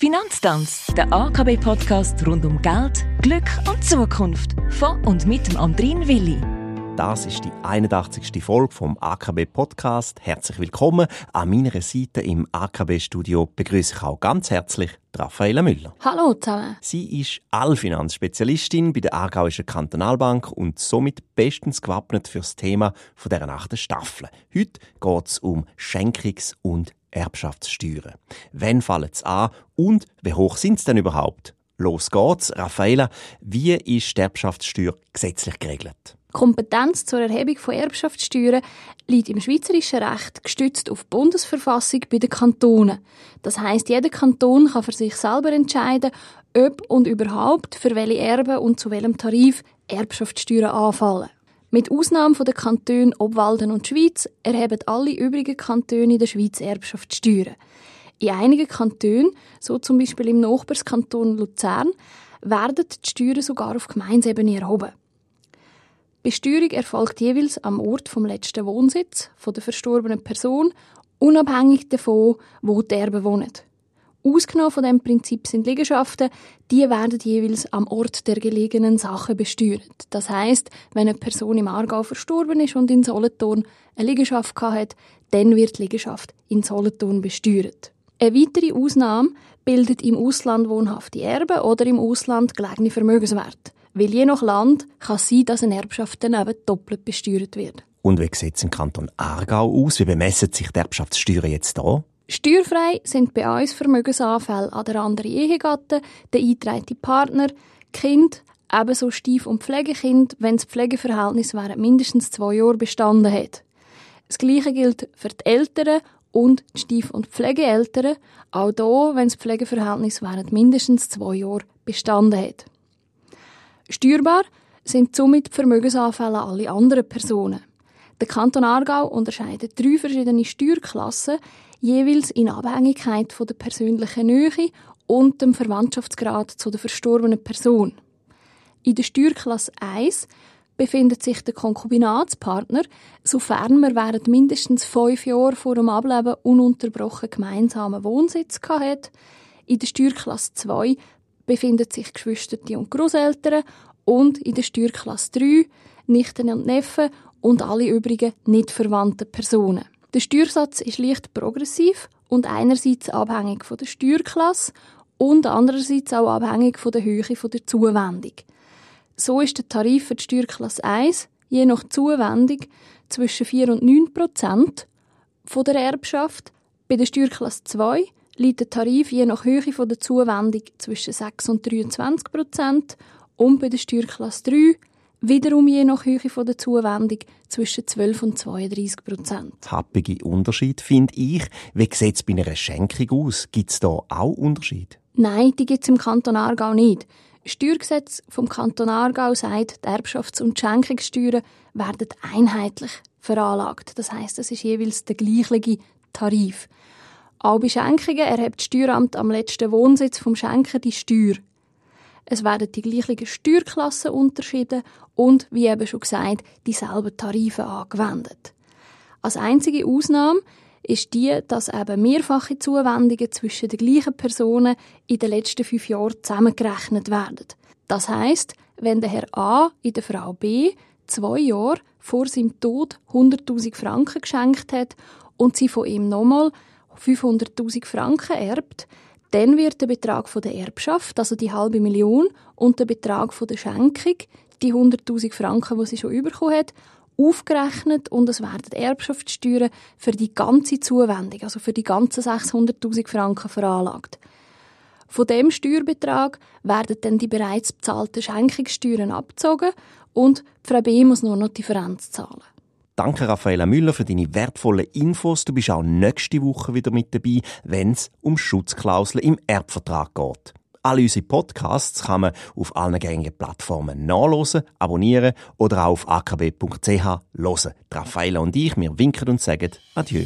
Finanztanz, der AKB-Podcast rund um Geld, Glück und Zukunft. Von und mit dem Andrin Willi. Das ist die 81. Folge vom AKB Podcast. Herzlich willkommen. An meiner Seite im AKB Studio begrüße ich auch ganz herzlich Raffaella Müller. Hallo zusammen. Sie ist Allfinanzspezialistin bei der Aargauischen Kantonalbank und somit bestens gewappnet für das Thema von der achten Staffel. Heute geht es um Schenkungs- und Erbschaftssteuern. Wann fallen sie an und wie hoch sind sie denn überhaupt? Los geht's. Raffaella, wie ist die Erbschaftssteuer gesetzlich geregelt? Kompetenz zur Erhebung von Erbschaftssteuern liegt im schweizerischen Recht gestützt auf die Bundesverfassung bei den Kantonen. Das heißt, jeder Kanton kann für sich selber entscheiden, ob und überhaupt für welche Erben und zu welchem Tarif Erbschaftssteuern anfallen. Mit Ausnahme der Kantone Obwalden und Schweiz erheben alle übrigen Kantone der Schweiz Erbschaftssteuern. In einigen Kantonen, so zum Beispiel im Nachbarskanton Luzern, werden die Steuern sogar auf Gemeinsebene erhoben. Die Besteuerung erfolgt jeweils am Ort vom letzten Wohnsitz von der verstorbenen Person, unabhängig davon, wo die Erben wohnen. Ausgenommen von dem Prinzip sind Liegenschaften, die werden jeweils am Ort der gelegenen Sache besteuert. Das heißt, wenn eine Person im Aargau verstorben ist und in Solothurn eine Liegenschaft hat, dann wird die Liegenschaft in Solothurn besteuert. Eine weitere Ausnahme bildet im Ausland wohnhafte Erben oder im Ausland gelegene Vermögenswerte. Weil je nach Land kann es sein, dass eine Erbschaft dann eben doppelt besteuert wird. Und wie sieht es im Kanton Aargau aus? Wie bemessen sich die Erbschaftssteuern jetzt hier? Steuerfrei sind bei uns Vermögensanfälle an der anderen Ehegatte, der eingetragene Partner, Kind, ebenso Stief- und Pflegekind, wenn das Pflegeverhältnis während mindestens zwei Jahren bestanden hat. Das Gleiche gilt für die Eltern und die Stief- und Pflegeeltern, auch hier, wenn das Pflegeverhältnis während mindestens zwei Jahren bestanden hat. Steuerbar sind somit Vermögensanfälle alle anderen Personen. Der Kanton Aargau unterscheidet drei verschiedene Steuerklassen, jeweils in Abhängigkeit von der persönlichen Nähe und dem Verwandtschaftsgrad zu der verstorbenen Person. In der Steuerklasse 1 befindet sich der Konkubinatspartner, sofern man während mindestens fünf Jahren vor dem Ableben ununterbrochen gemeinsamen Wohnsitz hat. In der Steuerklasse 2 befinden sich Geschwister und Großeltern und in der Steuerklasse 3 Nichten und Neffen und alle übrigen nicht verwandten Personen. Der Steuersatz ist leicht progressiv und einerseits abhängig von der Steuerklasse und andererseits auch abhängig von der Höhe der Zuwendung. So ist der Tarif für die Steuerklasse 1 je nach Zuwendung zwischen 4 und 9 Prozent der Erbschaft. Bei der Steuerklasse 2 liegt der Tarif je nach Höhe der Zuwendung zwischen 6 und 23 Prozent und bei der Steuerklasse 3 wiederum je nach Höhe der Zuwendung zwischen 12 und 32 Prozent. Happige Unterschied, finde ich. Wie sieht es bei einer Schenkung aus? Gibt es da auch Unterschied? Nein, die gibt es im Kanton Aargau nicht. Das Steuergesetz vom Kanton Aargau sagt, die Erbschafts- und Schenkungssteuern werden einheitlich veranlagt. Das heißt, es ist jeweils der gleiche Tarif. Auch bei Schenkungen erhebt das Steueramt am letzten Wohnsitz vom Schenker die Steuer. Es werden die gleichen Steuerklassen unterschieden und, wie eben schon gesagt, dieselben Tarife angewendet. Als einzige Ausnahme ist die, dass eben mehrfache Zuwendungen zwischen den gleichen Personen in den letzten fünf Jahren zusammengerechnet werden. Das heißt, wenn der Herr A in der Frau B zwei Jahre vor seinem Tod 100.000 Franken geschenkt hat und sie von ihm nochmal 500.000 Franken erbt, dann wird der Betrag von der Erbschaft, also die halbe Million, und der Betrag von der Schenkung, die 100.000 Franken, die sie schon bekommen hat, aufgerechnet und es werden Erbschaftssteuern für die ganze Zuwendung, also für die ganzen 600.000 Franken veranlagt. Von dem Steuerbetrag werden dann die bereits bezahlten Schenkungssteuern abgezogen und Frau B muss nur noch die Differenz zahlen. Danke, Raffaella Müller, für deine wertvollen Infos. Du bist auch nächste Woche wieder mit dabei, wenn es um Schutzklauseln im Erbvertrag geht. Alle unsere Podcasts kann man auf allen gängigen Plattformen nachlesen, abonnieren oder auch auf akb.ch hören. Raffaella und ich, wir winken und sagen Adieu.